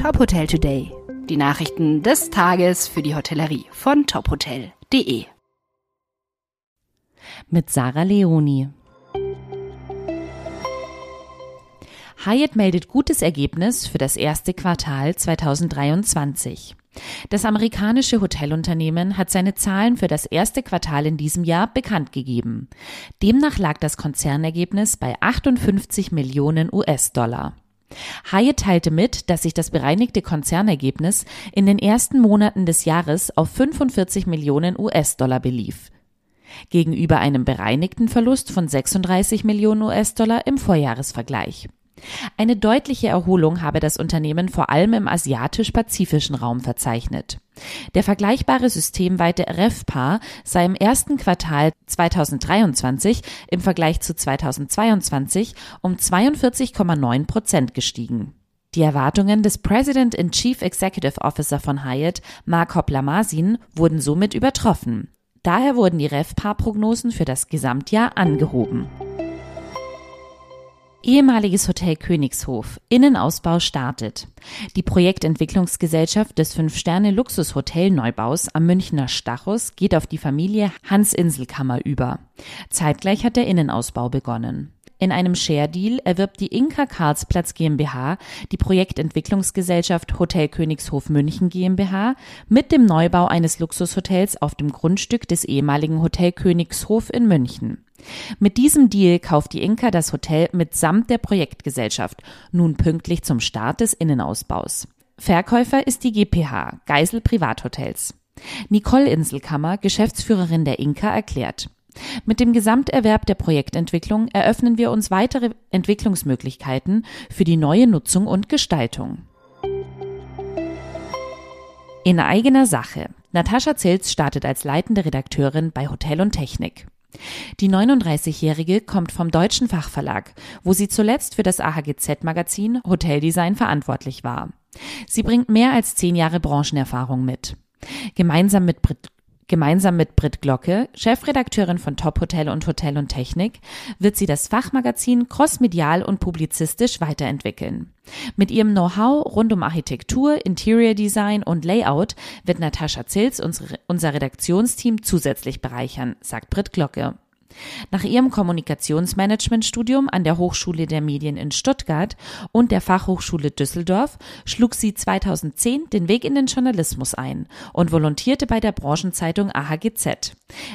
Top Hotel Today. Die Nachrichten des Tages für die Hotellerie von tophotel.de. Mit Sarah Leoni. Hyatt meldet gutes Ergebnis für das erste Quartal 2023. Das amerikanische Hotelunternehmen hat seine Zahlen für das erste Quartal in diesem Jahr bekannt gegeben. Demnach lag das Konzernergebnis bei 58 Millionen US-Dollar. Hyatt teilte mit, dass sich das bereinigte Konzernergebnis in den ersten Monaten des Jahres auf 45 Millionen US-Dollar belief. Gegenüber einem bereinigten Verlust von 36 Millionen US-Dollar im Vorjahresvergleich. Eine deutliche Erholung habe das Unternehmen vor allem im asiatisch-pazifischen Raum verzeichnet. Der vergleichbare systemweite REFPA sei im ersten Quartal 2023 im Vergleich zu 2022 um 42,9 Prozent gestiegen. Die Erwartungen des President and Chief Executive Officer von Hyatt, Mark Hoppler-Masin, wurden somit übertroffen. Daher wurden die REFPA-Prognosen für das Gesamtjahr angehoben. Ehemaliges Hotel Königshof. Innenausbau startet. Die Projektentwicklungsgesellschaft des Fünf-Sterne-Luxus-Hotel-Neubaus am Münchner Stachus geht auf die Familie Hans Inselkammer über. Zeitgleich hat der Innenausbau begonnen. In einem Share-Deal erwirbt die Inka Karlsplatz GmbH die Projektentwicklungsgesellschaft Hotel Königshof München GmbH mit dem Neubau eines Luxushotels auf dem Grundstück des ehemaligen Hotel Königshof in München. Mit diesem Deal kauft die Inka das Hotel mitsamt der Projektgesellschaft, nun pünktlich zum Start des Innenausbaus. Verkäufer ist die GPH Geisel Privathotels. Nicole Inselkammer, Geschäftsführerin der Inka, erklärt, mit dem Gesamterwerb der Projektentwicklung eröffnen wir uns weitere Entwicklungsmöglichkeiten für die neue Nutzung und Gestaltung. In eigener Sache. Natascha Zilz startet als leitende Redakteurin bei Hotel und Technik. Die 39-Jährige kommt vom Deutschen Fachverlag, wo sie zuletzt für das AHGZ-Magazin Hoteldesign verantwortlich war. Sie bringt mehr als zehn Jahre Branchenerfahrung mit. Gemeinsam mit Brit Gemeinsam mit Brit Glocke, Chefredakteurin von Top Hotel und Hotel und Technik, wird sie das Fachmagazin crossmedial und publizistisch weiterentwickeln. Mit ihrem Know-how rund um Architektur, Interior Design und Layout wird Natascha Zils unser Redaktionsteam zusätzlich bereichern, sagt Brit Glocke. Nach ihrem Kommunikationsmanagementstudium an der Hochschule der Medien in Stuttgart und der Fachhochschule Düsseldorf schlug sie 2010 den Weg in den Journalismus ein und volontierte bei der Branchenzeitung AHGZ.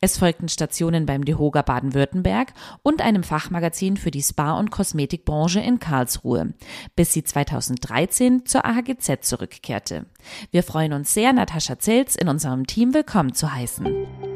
Es folgten Stationen beim DeHoga Baden-Württemberg und einem Fachmagazin für die Spa- und Kosmetikbranche in Karlsruhe, bis sie 2013 zur AHGZ zurückkehrte. Wir freuen uns sehr, Natascha Zelz in unserem Team willkommen zu heißen.